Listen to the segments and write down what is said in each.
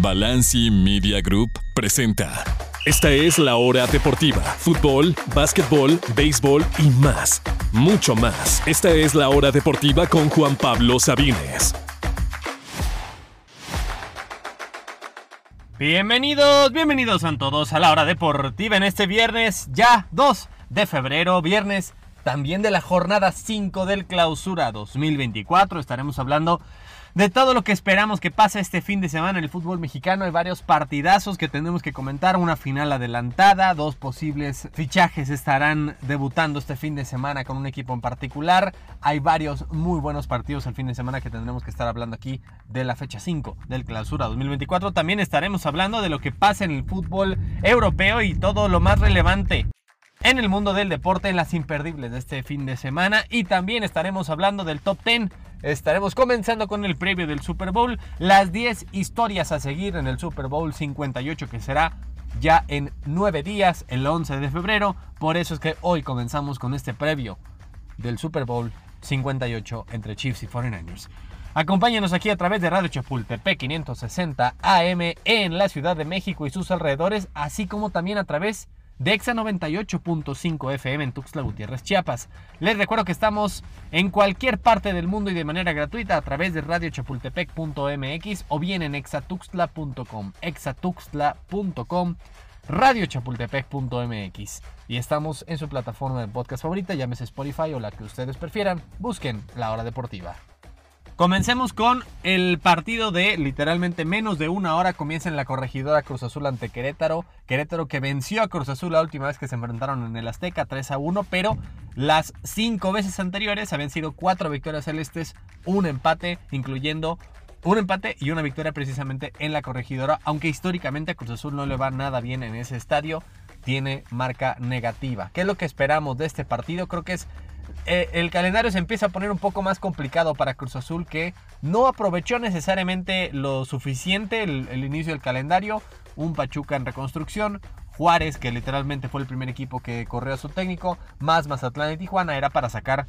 Balanci Media Group presenta. Esta es la hora deportiva. Fútbol, básquetbol, béisbol y más. Mucho más. Esta es la hora deportiva con Juan Pablo Sabines. Bienvenidos, bienvenidos a todos a la hora deportiva en este viernes, ya 2 de febrero, viernes también de la jornada 5 del clausura 2024. Estaremos hablando de todo lo que esperamos que pase este fin de semana en el fútbol mexicano. Hay varios partidazos que tenemos que comentar, una final adelantada, dos posibles fichajes estarán debutando este fin de semana con un equipo en particular. Hay varios muy buenos partidos el fin de semana que tendremos que estar hablando aquí de la fecha 5 del clausura 2024. También estaremos hablando de lo que pasa en el fútbol europeo y todo lo más relevante en el mundo del deporte en las imperdibles de este fin de semana y también estaremos hablando del top 10. Estaremos comenzando con el previo del Super Bowl, las 10 historias a seguir en el Super Bowl 58 que será ya en 9 días, el 11 de febrero. Por eso es que hoy comenzamos con este previo del Super Bowl 58 entre Chiefs y 49ers. Acompáñenos aquí a través de Radio Chapultepec 560 AM en la Ciudad de México y sus alrededores, así como también a través de Exa 98.5 FM en Tuxtla Gutiérrez, Chiapas. Les recuerdo que estamos en cualquier parte del mundo y de manera gratuita a través de radiochapultepec.mx o bien en exatuxtla.com, exatuxtla.com, radiochapultepec.mx. Y estamos en su plataforma de podcast favorita, llámese Spotify o la que ustedes prefieran. Busquen La Hora Deportiva. Comencemos con el partido de literalmente menos de una hora. Comienza en la corregidora Cruz Azul ante Querétaro. Querétaro que venció a Cruz Azul la última vez que se enfrentaron en el Azteca 3 a 1, pero las cinco veces anteriores habían sido cuatro victorias celestes, un empate, incluyendo un empate y una victoria precisamente en la corregidora, aunque históricamente a Cruz Azul no le va nada bien en ese estadio, tiene marca negativa. ¿Qué es lo que esperamos de este partido? Creo que es eh, el calendario se empieza a poner un poco más complicado para Cruz Azul que no aprovechó necesariamente lo suficiente el, inicio del calendario. Un Pachuca en reconstrucción, Juárez, que literalmente fue el primer equipo que corrió a su técnico, más Mazatlán y Tijuana, era para sacar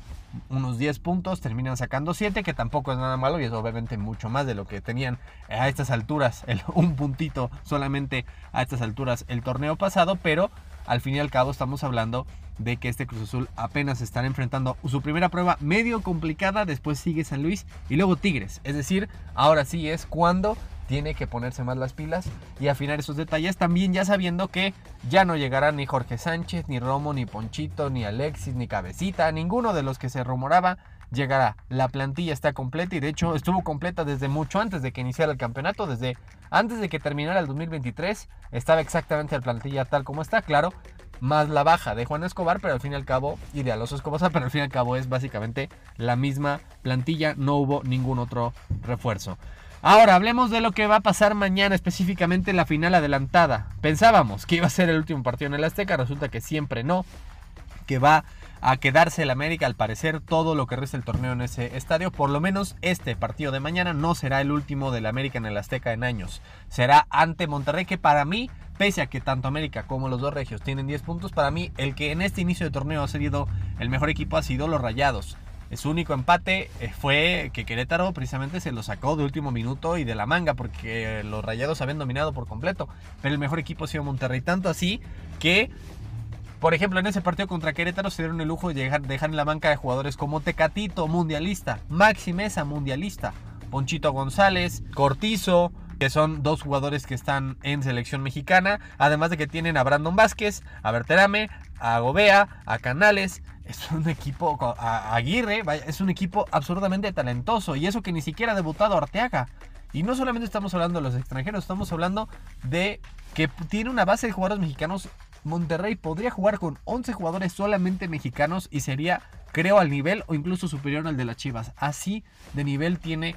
unos 10 puntos, terminan sacando 7, que tampoco es nada malo y es obviamente mucho más de lo que tenían a estas alturas, un puntito solamente a estas alturas el torneo pasado, pero al fin y al cabo estamos hablando de que este Cruz Azul apenas están enfrentando su primera prueba medio complicada, después sigue San Luis y luego Tigres. Es decir, ahora sí es cuando tiene que ponerse más las pilas y afinar esos detalles, también ya sabiendo que ya no llegará ni Jorge Sánchez, ni Romo, ni Ponchito, ni Alexis, ni Cabecita, ninguno de los que se rumoraba llegará. La plantilla está completa y de hecho estuvo completa desde mucho antes de que iniciara el campeonato, desde antes de que terminara el 2023, estaba exactamente la plantilla tal como está, claro, más la baja de Juan Escobar, pero al fin y al cabo, y de Alonso Escobar, pero al fin y al cabo es básicamente la misma plantilla, no hubo ningún otro refuerzo. Ahora, hablemos de lo que va a pasar mañana, específicamente la final adelantada. Pensábamos que iba a ser el último partido en el Azteca, resulta que siempre no, que va a quedarse el América al parecer todo lo que resta el torneo en ese estadio. Por lo menos este partido de mañana no será el último del América en el Azteca en años. Será ante Monterrey que para mí pese a que tanto América como los dos regios tienen 10 puntos, para mí el que en este inicio de torneo ha sido el mejor equipo ha sido los Rayados. Su único empate eh, fue que Querétaro precisamente se lo sacó de último minuto y de la manga porque los Rayados habían dominado por completo. Pero el mejor equipo ha sido Monterrey. Tanto así que, por ejemplo, en ese partido contra Querétaro se dieron el lujo de dejar, dejar en la banca de jugadores como Tecatito, mundialista, Maxi Mesa, mundialista, Ponchito González, Cortizo, que son dos jugadores que están en selección mexicana, además de que tienen a Brandon Vázquez, a Berterame, a Gobea, a Canales. Es un equipo, a Aguirre, es un equipo absolutamente talentoso y eso que ni siquiera ha debutado Arteaga. Y no solamente estamos hablando de los extranjeros, estamos hablando de que tiene una base de jugadores mexicanos. Monterrey podría jugar con 11 jugadores solamente mexicanos y sería, creo, al nivel o incluso superior al de las Chivas. Así de nivel tiene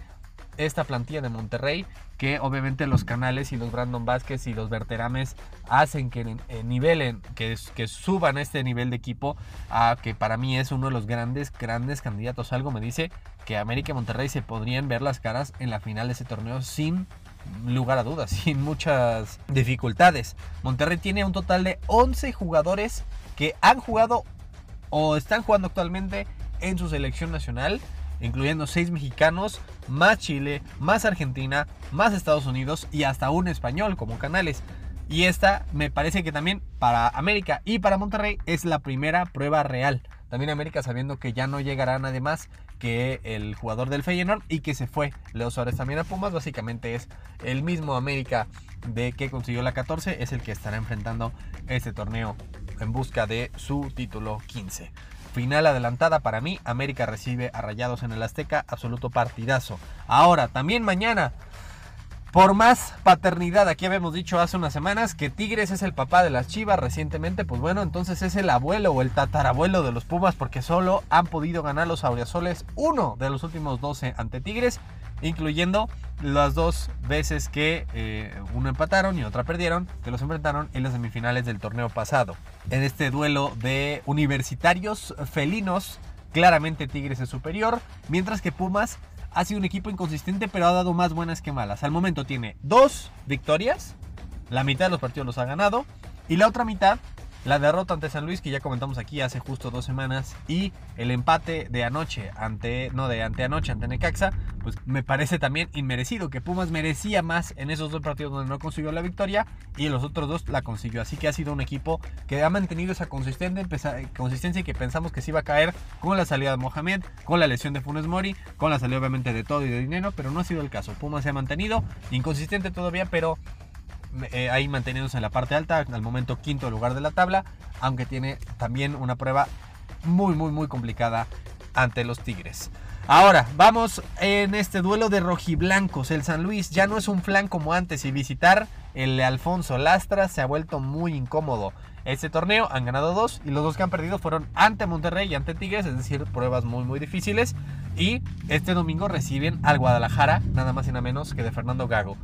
esta plantilla de Monterrey, que obviamente los canales y los Brandon Vázquez y los Verterames hacen que nivelen, que, que suban este nivel de equipo a que para mí es uno de los grandes, grandes candidatos. Algo me dice que América y Monterrey se podrían ver las caras en la final de ese torneo sin lugar a dudas, sin muchas dificultades. Monterrey tiene un total de 11 jugadores que han jugado o están jugando actualmente en su selección nacional incluyendo seis mexicanos, más Chile, más Argentina, más Estados Unidos y hasta un español como Canales. Y esta me parece que también para América y para Monterrey es la primera prueba real. También América sabiendo que ya no llegará nadie más que el jugador del Feyenoord y que se fue Leo Suárez también a Pumas. Básicamente es el mismo América de que consiguió la 14, es el que estará enfrentando este torneo en busca de su título 15. Final adelantada para mí, América recibe a Rayados en el Azteca, absoluto partidazo. Ahora, también mañana, por más paternidad, aquí habíamos dicho hace unas semanas que Tigres es el papá de las Chivas recientemente, pues bueno, entonces es el abuelo o el tatarabuelo de los Pumas porque solo han podido ganar los Aureazoles uno de los últimos 12 ante Tigres incluyendo las dos veces que eh, uno empataron y otra perdieron, que los enfrentaron en las semifinales del torneo pasado. En este duelo de universitarios felinos, claramente Tigres es superior, mientras que Pumas ha sido un equipo inconsistente, pero ha dado más buenas que malas. Al momento tiene dos victorias, la mitad de los partidos los ha ganado, y la otra mitad la derrota ante San Luis, que ya comentamos aquí hace justo dos semanas, y el empate de anoche ante, no, de ante anoche ante Necaxa, pues me parece también inmerecido, que Pumas merecía más en esos dos partidos donde no consiguió la victoria y en los otros dos la consiguió. Así que ha sido un equipo que ha mantenido esa consistencia y que pensamos que se iba a caer con la salida de Mohamed, con la lesión de Funes Mori, con la salida obviamente de todo y de dinero, pero no ha sido el caso. Pumas se ha mantenido, inconsistente todavía, pero eh, ahí manteniéndose en la parte alta, al momento quinto lugar de la tabla, aunque tiene también una prueba muy, muy, muy complicada ante los Tigres. Ahora, vamos en este duelo de rojiblancos. El San Luis ya no es un flan como antes y visitar el Alfonso Lastra se ha vuelto muy incómodo. Este torneo han ganado dos y los dos que han perdido fueron ante Monterrey y ante Tigres, es decir, pruebas muy muy difíciles. Y este domingo reciben al Guadalajara, nada más y nada menos que de Fernando Gago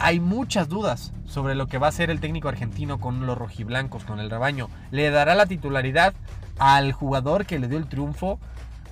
hay muchas dudas sobre lo que va a hacer el técnico argentino con los rojiblancos, con el rebaño. ¿Le dará la titularidad al jugador que le dio el triunfo?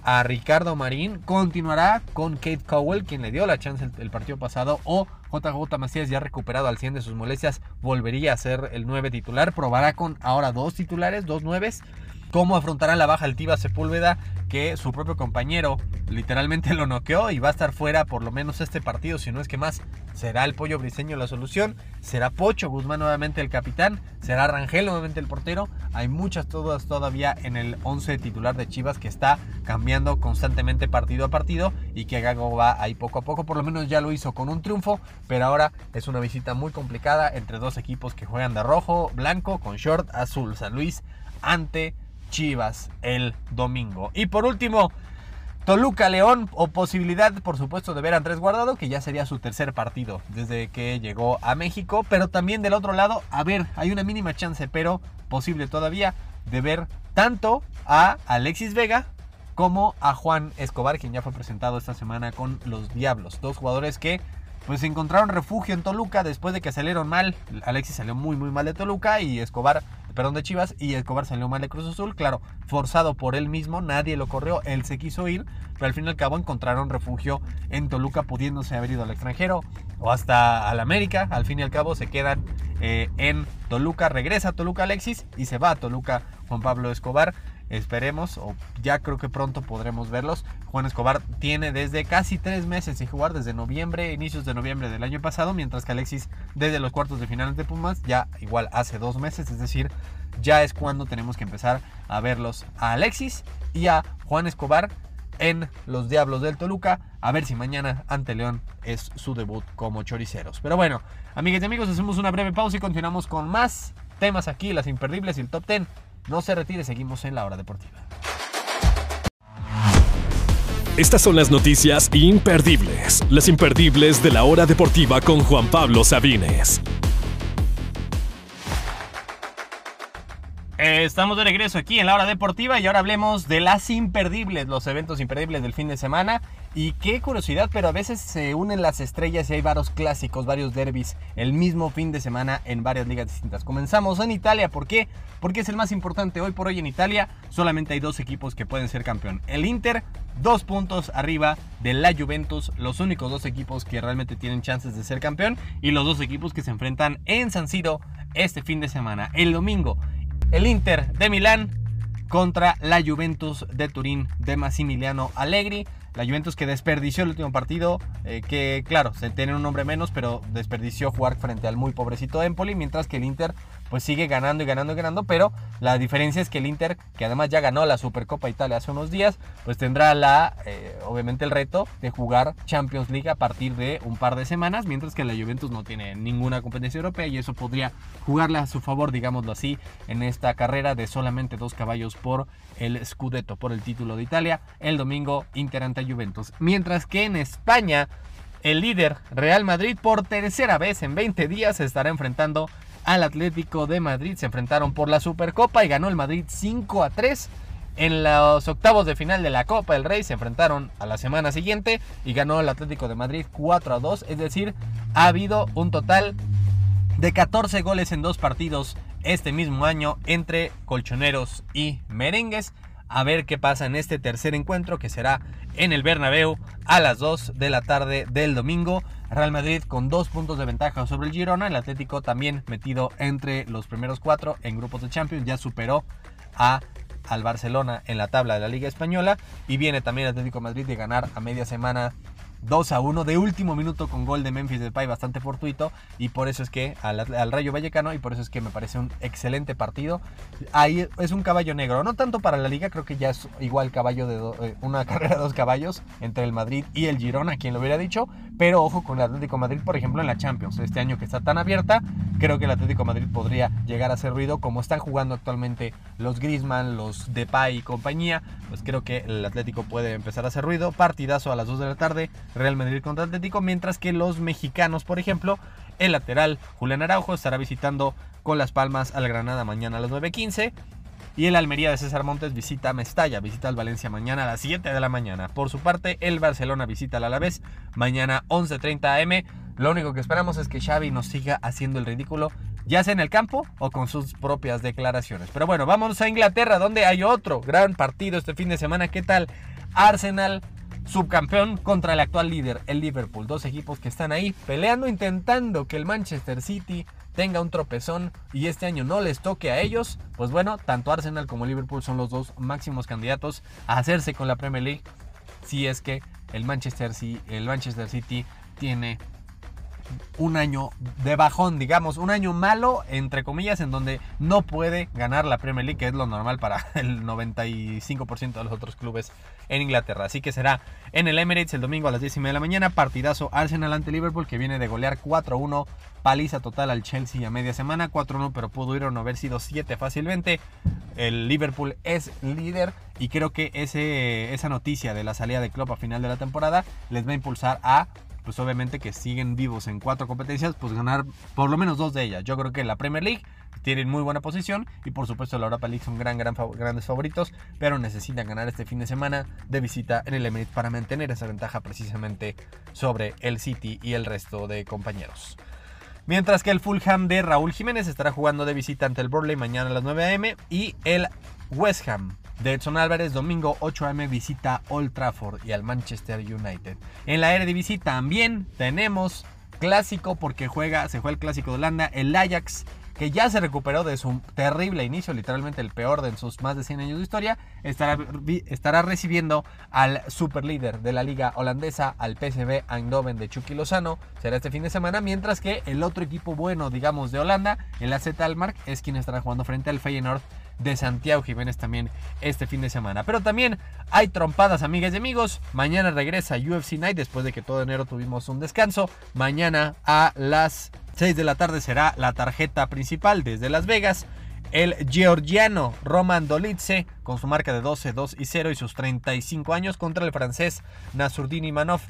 A Ricardo Marín, continuará con Kate Cowell, quien le dio la chance el, partido pasado, o JJ Macías, ya recuperado al 100 de sus molestias, volvería a ser el 9 titular. Probará con ahora dos titulares, dos nueves. ¿Cómo afrontará la baja Altiva Sepúlveda? Que su propio compañero literalmente lo noqueó y va a estar fuera por lo menos este partido, si no es que más. ¿Será el pollo briseño la solución? ¿Será Pocho Guzmán nuevamente el capitán? ¿Será Rangel nuevamente el portero? Hay muchas dudas todavía en el 11 titular de Chivas que está cambiando constantemente partido a partido y que Gago va ahí poco a poco. Por lo menos ya lo hizo con un triunfo, pero ahora es una visita muy complicada entre dos equipos que juegan de rojo, blanco, con short azul. San Luis ante Chivas el domingo. Y por último, Toluca León o posibilidad por supuesto de ver a Andrés Guardado que ya sería su tercer partido desde que llegó a México, pero también del otro lado, a ver, hay una mínima chance, pero posible todavía de ver tanto a Alexis Vega como a Juan Escobar, quien ya fue presentado esta semana con los Diablos, dos jugadores que pues encontraron refugio en Toluca después de que salieron mal. Alexis salió muy muy mal de Toluca y Escobar perdón, de Chivas y Escobar salió mal de Cruz Azul, claro, forzado por él mismo, nadie lo corrió, él se quiso ir, pero al fin y al cabo encontraron refugio en Toluca pudiéndose haber ido al extranjero o hasta al América, al fin y al cabo se quedan eh, en Toluca, regresa a Toluca Alexis y se va a Toluca Juan Pablo Escobar. Esperemos, o ya creo que pronto podremos verlos. Juan Escobar tiene desde casi tres meses sin jugar, desde noviembre, inicios de noviembre del año pasado, mientras que Alexis desde los cuartos de final de Pumas ya igual hace dos meses, es decir, ya es cuando tenemos que empezar a verlos a Alexis y a Juan Escobar en los Diablos del Toluca. A ver si mañana ante León es su debut como choriceros. Pero bueno, amigas y amigos, hacemos una breve pausa y continuamos con más temas aquí, las imperdibles y el top 10 no se retire, seguimos en la hora deportiva. Estas son las noticias imperdibles, las imperdibles de la hora deportiva con Juan Pablo Sabines. Estamos de regreso aquí en la hora deportiva y ahora hablemos de las imperdibles, los eventos imperdibles del fin de semana. Y qué curiosidad, pero a veces se unen las estrellas y hay varios clásicos, varios derbis el mismo fin de semana en varias ligas distintas. Comenzamos en Italia, ¿por qué? Porque es el más importante hoy por hoy en Italia. Solamente hay dos equipos que pueden ser campeón. El Inter, dos puntos arriba de la Juventus, los únicos dos equipos que realmente tienen chances de ser campeón y los dos equipos que se enfrentan en San Siro este fin de semana. El domingo el Inter de Milán contra la Juventus de Turín de Massimiliano Allegri. La Juventus que desperdició el último partido, eh, que claro, se tiene un nombre menos, pero desperdició jugar frente al muy pobrecito Empoli, mientras que el Inter pues sigue ganando y ganando y ganando, pero la diferencia es que el Inter, que además ya ganó la Supercopa Italia hace unos días, pues tendrá la, eh, obviamente el reto de jugar Champions League a partir de un par de semanas, mientras que la Juventus no tiene ninguna competencia europea y eso podría jugarle a su favor, digámoslo así, en esta carrera de solamente dos caballos por el Scudetto, por el título de Italia, el domingo Inter ante Juventus. Mientras que en España, el líder Real Madrid por tercera vez en 20 días se estará enfrentando al Atlético de Madrid. Se enfrentaron por la Supercopa y ganó el Madrid 5 a 3. En los octavos de final de la Copa del Rey se enfrentaron a la semana siguiente y ganó el Atlético de Madrid 4 a 2. Es decir, ha habido un total de 14 goles en dos partidos este mismo año entre colchoneros y merengues. A ver qué pasa en este tercer encuentro que será en el Bernabéu a las 2 de la tarde del domingo. Real Madrid con dos puntos de ventaja sobre el Girona. El Atlético también metido entre los primeros cuatro en grupos de Champions. Ya superó a al Barcelona en la tabla de la Liga Española y viene también el Atlético Madrid de ganar a media semana 2 a 1 de último minuto con gol de Memphis Depay bastante fortuito y por eso es que al, Rayo Vallecano y por eso es que me parece un excelente partido. Ahí es un caballo negro, no tanto para la liga, creo que ya es igual caballo de eh, una carrera de dos caballos entre el Madrid y el Girona, quien lo hubiera dicho, pero ojo con el Atlético Madrid, por ejemplo, en la Champions, este año que está tan abierta, creo que el Atlético Madrid podría llegar a hacer ruido como están jugando actualmente los Griezmann, los Depay y compañía, pues creo que el Atlético puede empezar a hacer ruido. Partidazo a las 2 de la tarde, Real Madrid contra Atlético, mientras que los mexicanos, por ejemplo, el lateral Julián Araujo estará visitando con Las Palmas al Granada mañana a las 9.15. Y el Almería de César Montes visita Mestalla, visita al Valencia mañana a las 7 de la mañana. Por su parte, el Barcelona visita al Alavés mañana 11.30 am. Lo único que esperamos es que Xavi nos siga haciendo el ridículo, ya sea en el campo o con sus propias declaraciones. Pero bueno, vamos a Inglaterra, donde hay otro gran partido este fin de semana. ¿Qué tal? Arsenal subcampeón contra el actual líder, el Liverpool. Dos equipos que están ahí peleando, intentando que el Manchester City tenga un tropezón y este año no les toque a ellos. Pues bueno, tanto Arsenal como Liverpool son los dos máximos candidatos a hacerse con la Premier League. Si es que el Manchester, City tiene un año de bajón, digamos, un año malo, entre comillas, en donde no puede ganar la Premier League, que es lo normal para el 95% de los otros clubes en Inglaterra. Así que será en el Emirates el domingo a las 10 y media de la mañana, partidazo Arsenal ante Liverpool, que viene de golear 4-1, paliza total al Chelsea a media semana, 4-1, pero pudo ir o no haber sido 7 fácilmente. El Liverpool es líder y creo que ese, esa noticia de la salida de Klopp a final de la temporada les va a impulsar a pues obviamente que siguen vivos en cuatro competencias, pues ganar por lo menos dos de ellas. Yo creo que la Premier League tienen muy buena posición y por supuesto la Europa League son gran, gran, grandes favoritos, pero necesitan ganar este fin de semana de visita en el Emirates para mantener esa ventaja precisamente sobre el City y el resto de compañeros. Mientras que el Fulham de Raúl Jiménez estará jugando de visita ante el Burley mañana a las 9 am y el West Ham de Edson Álvarez, domingo 8 am visita Old Trafford y al Manchester United. En la Eredivisie también tenemos clásico porque juega, se juega el clásico de Holanda, el Ajax que ya se recuperó de su terrible inicio, literalmente el peor de sus más de 100 años de historia, estará, estará recibiendo al superlíder de la liga holandesa, al PSV Eindhoven de Chucky Lozano, será este fin de semana, mientras que el otro equipo bueno, digamos, de Holanda, el AZ Almark, es quien estará jugando frente al Feyenoord de Santiago Jiménez también este fin de semana. Pero también hay trompadas, amigas y amigos. Mañana regresa UFC Night después de que todo enero tuvimos un descanso. Mañana a las 6 de la tarde será la tarjeta principal desde Las Vegas. El georgiano Roman Dolitze con su marca de 12, 2 y 0 y sus 35 años contra el francés Nasurdin Imanov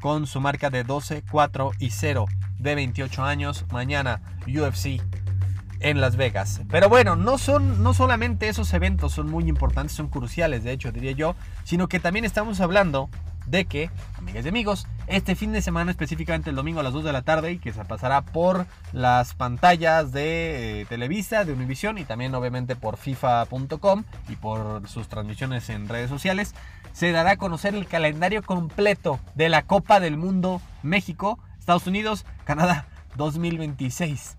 con su marca de 12, 4 y 0 de 28 años. Mañana UFC en Las Vegas. Pero bueno, no son no solamente esos eventos son muy importantes, son cruciales, de hecho, diría yo, sino que también estamos hablando de que, amigas y amigos, este fin de semana, específicamente el domingo a las 2 de la tarde, y que se pasará por las pantallas de eh, Televisa, de Univision y también obviamente por FIFA.com y por sus transmisiones en redes sociales, se dará a conocer el calendario completo de la Copa del Mundo México, Estados Unidos, Canadá 2026.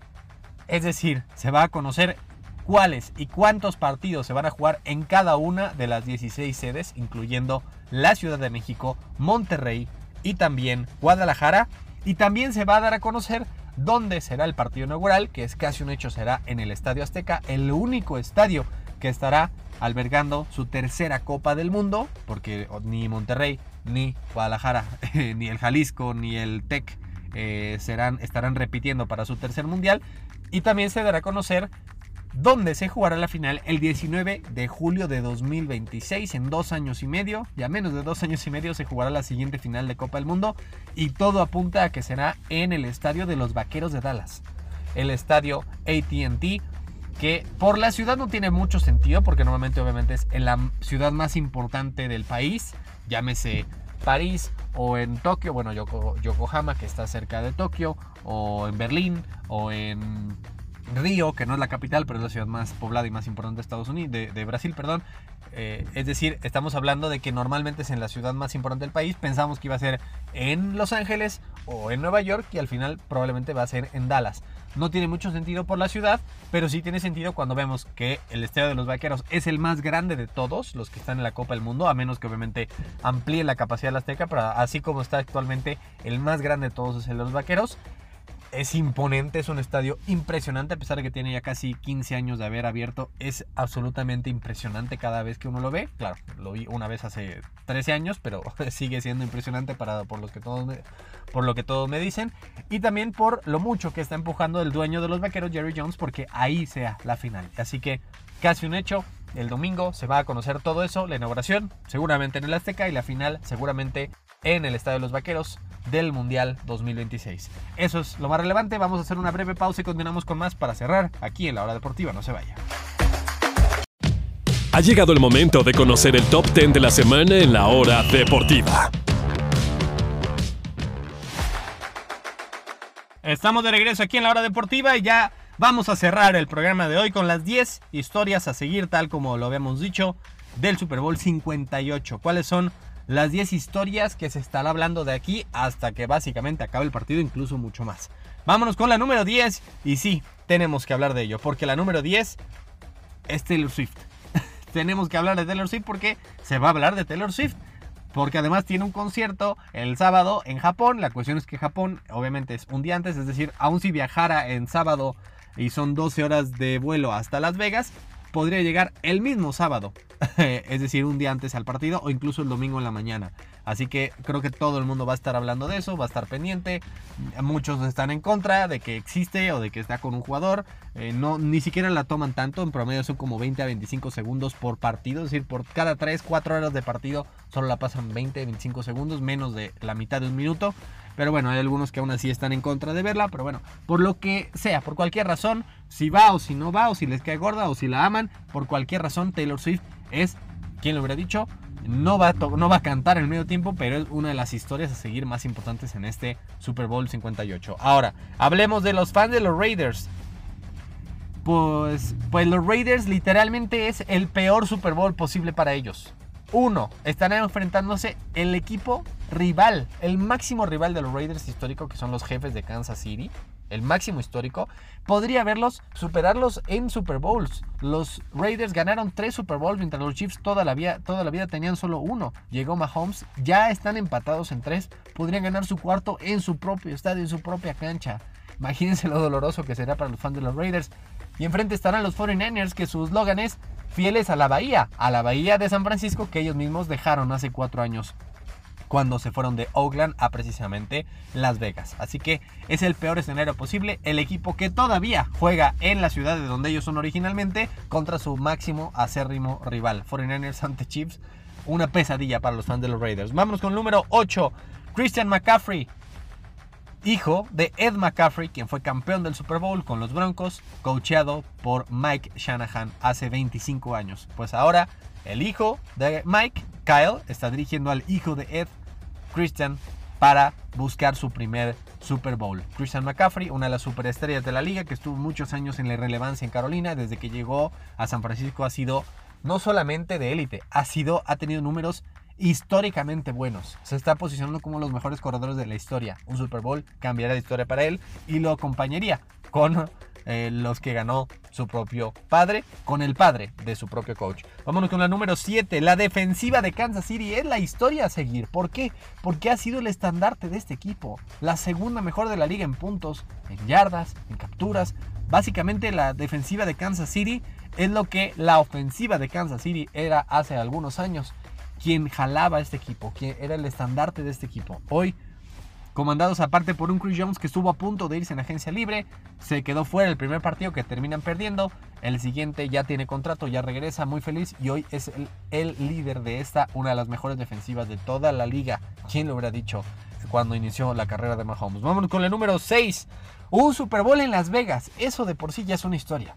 Es decir, se va a conocer cuáles y cuántos partidos se van a jugar en cada una de las 16 sedes, incluyendo la Ciudad de México, Monterrey y también Guadalajara. Y también se va a dar a conocer dónde será el partido inaugural, que es casi un hecho, será en el Estadio Azteca, el único estadio que estará albergando su tercera Copa del Mundo, porque ni Monterrey, ni Guadalajara, ni el Jalisco, ni el TEC eh, serán, estarán repitiendo para su tercer mundial. Y también se dará a conocer dónde se jugará la final el 19 de julio de 2026, en dos años y medio, ya menos de dos años y medio se jugará la siguiente final de Copa del Mundo y todo apunta a que será en el estadio de los Vaqueros de Dallas, el estadio ATT, que por la ciudad no tiene mucho sentido porque normalmente obviamente es en la ciudad más importante del país, llámese París o en Tokio, bueno, Yokohama que está cerca de Tokio, o en Berlín, o en Río, que no es la capital, pero es la ciudad más poblada y más importante de Estados Unidos, de, Brasil, perdón. Eh, es decir, estamos hablando de que normalmente es en la ciudad más importante del país. Pensamos que iba a ser en Los Ángeles o en Nueva York y al final probablemente va a ser en Dallas. No tiene mucho sentido por la ciudad, pero sí tiene sentido cuando vemos que el Estadio de los Vaqueros es el más grande de todos los que están en la Copa del Mundo, a menos que obviamente amplíe la capacidad de la Azteca, pero así como está actualmente, el más grande de todos es el de los Vaqueros es imponente, es un estadio impresionante, a pesar de que tiene ya casi 15 años de haber abierto, es absolutamente impresionante cada vez que uno lo ve. Claro, lo vi una vez hace 13 años, pero sigue siendo impresionante para, por, los que todos por lo que todos me dicen. Y también por lo mucho que está empujando el dueño de los vaqueros, Jerry Jones, porque ahí sea la final. Así que casi un hecho. El domingo se va a conocer todo eso, la inauguración seguramente en el Azteca y la final seguramente en el Estadio de los Vaqueros del Mundial 2026. Eso es lo más relevante. Vamos a hacer una breve pausa y continuamos con más para cerrar aquí en la hora deportiva. No se vaya. Ha llegado el momento de conocer el top 10 de la semana en la hora deportiva. Estamos de regreso aquí en la hora deportiva y ya vamos a cerrar el programa de hoy con las 10 historias a seguir, tal como lo habíamos dicho, del Super Bowl 58. ¿Cuáles son las 10 historias que se estará hablando de aquí hasta que básicamente acabe el partido, incluso mucho más. Vámonos con la número 10 y sí, tenemos que hablar de ello, porque la número 10 es Taylor Swift. tenemos que hablar de Taylor Swift porque se va a hablar de Taylor Swift. Porque además tiene un concierto el sábado en Japón. La cuestión es que Japón obviamente es un día antes, es decir, aun si viajara en sábado y son 12 horas de vuelo hasta Las Vegas, podría llegar el mismo sábado, es decir, un día antes al partido o incluso el domingo en la mañana. Así que creo que todo el mundo va a estar hablando de eso, va a estar pendiente. Muchos están en contra de que existe o de que está con un jugador. Eh, no, ni siquiera la toman tanto, en promedio son como 20 a 25 segundos por partido, es decir, por cada 3, 4 horas de partido solo la pasan 20, 25 segundos, menos de la mitad de un minuto. Pero bueno, hay algunos que aún así están en contra de verla. Pero bueno, por lo que sea, por cualquier razón, si va o si no va, o si les cae gorda o si la aman, por cualquier razón, Taylor Swift es, quien lo hubiera dicho, no va, a no va a cantar en el medio tiempo, pero es una de las historias a seguir más importantes en este Super Bowl 58. Ahora, hablemos de los fans de los Raiders. Pues, pues los Raiders literalmente es el peor Super Bowl posible para ellos. Uno, están enfrentándose el equipo rival, el máximo rival de los Raiders histórico, que son los jefes de Kansas City, el máximo histórico, podría verlos, superarlos en Super Bowls. Los Raiders ganaron tres Super Bowls mientras los Chiefs toda la, vida, toda la vida tenían solo uno. Llegó Mahomes, ya están empatados en tres, podrían ganar su cuarto en su propio estadio, en su propia cancha. Imagínense lo doloroso que será para los fans de los Raiders. Y enfrente estarán los 49ers, que su eslogan es fieles a la bahía, a la bahía de San Francisco que ellos mismos dejaron hace cuatro años cuando se fueron de Oakland a precisamente Las Vegas. Así que es el peor escenario posible. El equipo que todavía juega en la ciudad de donde ellos son originalmente contra su máximo acérrimo rival. 49ers ante Chiefs. Una pesadilla para los fans de los Raiders. Vámonos con el número 8. Christian McCaffrey hijo de Ed McCaffrey, quien fue campeón del Super Bowl con los Broncos, coacheado por Mike Shanahan hace 25 años. Pues ahora el hijo de Mike, Kyle, está dirigiendo al hijo de Ed, Christian, para buscar su primer Super Bowl. Christian McCaffrey, una de las superestrellas de la liga, que estuvo muchos años en la irrelevancia en Carolina, desde que llegó a San Francisco ha sido no solamente de élite, ha sido ha tenido números históricamente buenos. Se está posicionando como los mejores corredores de la historia. Un Super Bowl cambiará la historia para él y lo acompañaría con eh, los que ganó su propio padre con el padre de su propio coach. Vámonos con la número 7. La defensiva de Kansas City es la historia a seguir. ¿Por qué? Porque ha sido el estandarte de este equipo. La segunda mejor de la liga en puntos, en yardas, en capturas. Básicamente la defensiva de Kansas City es lo que la ofensiva de Kansas City era hace algunos años. Quien jalaba este equipo, quien era el estandarte de este equipo. Hoy comandados aparte por un Chris Jones que estuvo a punto de irse en agencia libre, se quedó fuera el primer partido que terminan perdiendo, el siguiente ya tiene contrato, ya regresa muy feliz y hoy es el, líder de esta, una de las mejores defensivas de toda la liga. ¿Quién lo hubiera dicho cuando inició la carrera de Mahomes? Vámonos con el número 6, un Super Bowl en Las Vegas, eso de por sí ya es una historia.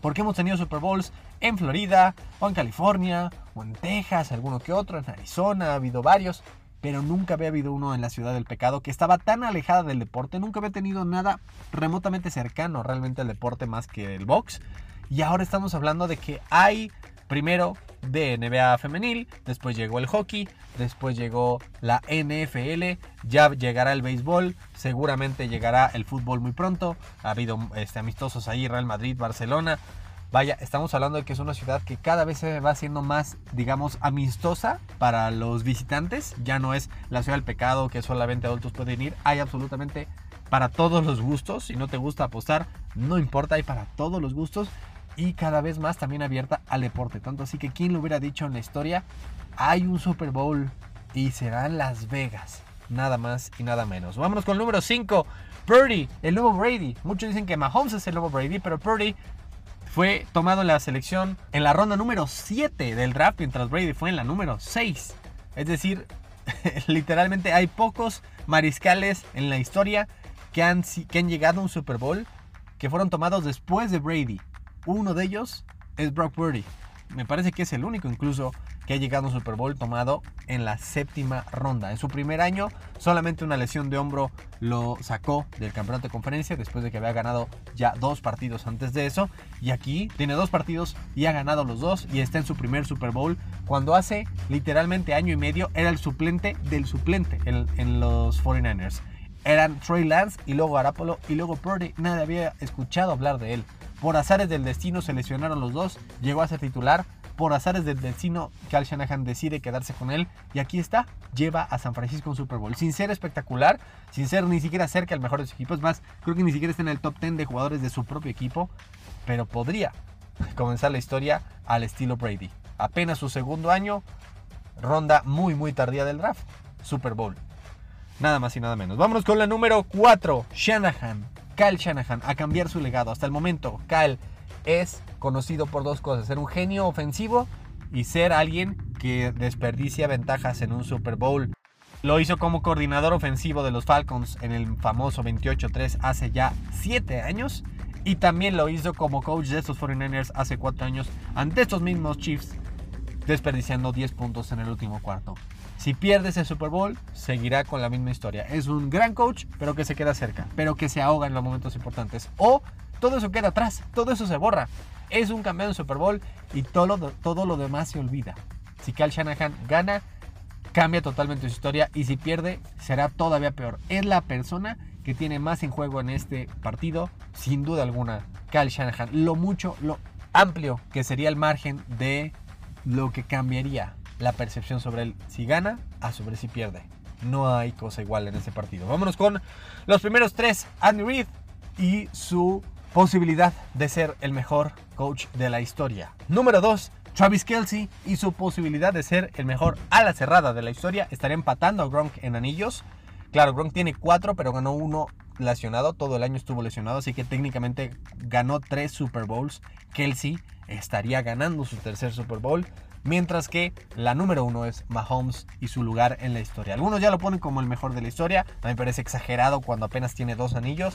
Porque hemos tenido Super Bowls en Florida, o en California, o en Texas, alguno que otro, en Arizona, ha habido varios pero nunca había habido uno en la ciudad del pecado que estaba tan alejada del deporte, nunca había tenido nada remotamente cercano realmente al deporte más que el box. Y ahora estamos hablando de que hay primero de NBA femenil, después llegó el hockey, después llegó la NFL, ya llegará el béisbol, seguramente llegará el fútbol muy pronto. Ha habido este, amistosos ahí, Real Madrid, Barcelona. Vaya, estamos hablando de que es una ciudad que cada vez se va haciendo más, digamos, amistosa para los visitantes. Ya no es la ciudad del pecado que solamente adultos pueden ir. Hay absolutamente para todos los gustos. Si no te gusta apostar, no importa, hay para todos los gustos. Y cada vez más también abierta al deporte. Tanto así que, ¿quién lo hubiera dicho en la historia? Hay un Super Bowl y será en Las Vegas. Nada más y nada menos. Vámonos con el número 5. Purdy, el nuevo Brady. Muchos dicen que Mahomes es el nuevo Brady, pero Purdy fue tomado en la selección en la ronda número 7 del draft, mientras Brady fue en la número 6. Es decir, literalmente hay pocos mariscales en la historia que han, que han llegado a un Super Bowl que fueron tomados después de Brady. Uno de ellos es Brock Purdy. Me parece que es el único incluso que ha llegado a un Super Bowl tomado en la séptima ronda. En su primer año, solamente una lesión de hombro lo sacó del campeonato de conferencia después de que había ganado ya dos partidos antes de eso. Y aquí tiene dos partidos y ha ganado los dos y está en su primer Super Bowl cuando hace literalmente año y medio era el suplente del suplente en, los 49ers. Eran Trey Lance y luego Garapolo y luego Purdy. Nadie había escuchado hablar de él. Por azares del destino se lesionaron los dos, llegó a ser titular, por azares del destino, Cal Shanahan decide quedarse con él y aquí está, lleva a San Francisco un Super Bowl. Sin ser espectacular, sin ser ni siquiera cerca del mejor de su equipo, es más, creo que ni siquiera está en el top 10 de jugadores de su propio equipo, pero podría comenzar la historia al estilo Brady. Apenas su segundo año, ronda muy muy tardía del draft, Super Bowl. Nada más y nada menos. Vámonos con la número 4, Shanahan. Kyle Shanahan a cambiar su legado. Hasta el momento, Kyle es conocido por dos cosas, ser un genio ofensivo y ser alguien que desperdicia ventajas en un Super Bowl. Lo hizo como coordinador ofensivo de los Falcons en el famoso 28-3 hace ya 7 años. Y también lo hizo como coach de estos 49ers hace 4 años ante estos mismos Chiefs, desperdiciando 10 puntos en el último cuarto. Si pierde ese Super Bowl, seguirá con la misma historia. Es un gran coach, pero que se queda cerca, pero que se ahoga en los momentos importantes. O todo eso queda atrás, todo eso se borra. Es un campeón de Super Bowl y todo lo, todo lo demás se olvida. Si Kyle Shanahan gana, cambia totalmente su historia y si pierde, será todavía peor. Es la persona que tiene más en juego en este partido, sin duda alguna, Kyle Shanahan. Lo mucho, lo amplio que sería el margen de lo que cambiaría la percepción sobre él si gana a sobre si pierde. No hay cosa igual en este partido. Vámonos con los primeros tres. Andy Reid y su posibilidad de ser el mejor coach de la historia. Número 2. Travis Kelsey y su posibilidad de ser el mejor ala cerrada de la historia. Estaría empatando a Gronk en anillos. Claro, Gronk tiene 4, pero ganó uno lesionado. Todo el año estuvo lesionado, así que técnicamente ganó 3 Super Bowls. Kelsey estaría ganando su tercer Super Bowl. Mientras que la número uno es Mahomes y su lugar en la historia. Algunos ya lo ponen como el mejor de la historia. A mí me parece exagerado cuando apenas tiene dos anillos.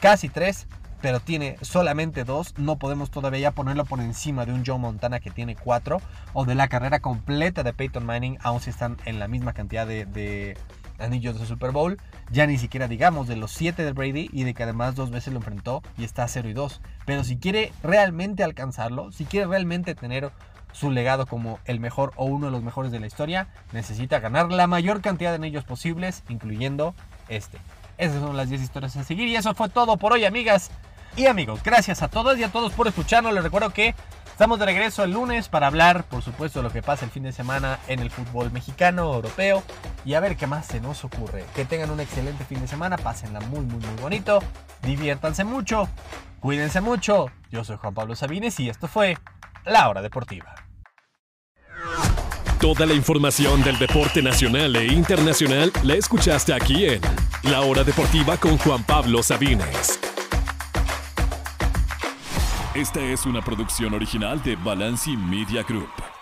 Casi tres pero tiene solamente dos, no podemos todavía ya ponerlo por encima de un Joe Montana que tiene cuatro, o de la carrera completa de Peyton Manning, aun si están en la misma cantidad de, anillos de Super Bowl, ya ni siquiera digamos de los siete de Brady y de que además dos veces lo enfrentó y está a 0 y 2. Pero si quiere realmente alcanzarlo, si quiere realmente tener su legado como el mejor o uno de los mejores de la historia, necesita ganar la mayor cantidad de anillos posibles, incluyendo este. Esas son las 10 historias a seguir y eso fue todo por hoy, amigas y amigos. Gracias a todos y a todos por escucharnos. Les recuerdo que estamos de regreso el lunes para hablar, por supuesto, de lo que pasa el fin de semana en el fútbol mexicano, europeo y a ver qué más se nos ocurre. Que tengan un excelente fin de semana, pásenla muy, muy, muy bonito, diviértanse mucho, cuídense mucho. Yo soy Juan Pablo Sabines y esto fue La Hora Deportiva. Toda la información del deporte nacional e internacional la escuchaste aquí en La Hora Deportiva con Juan Pablo Sabines. Esta es una producción original de Balanci Media Group.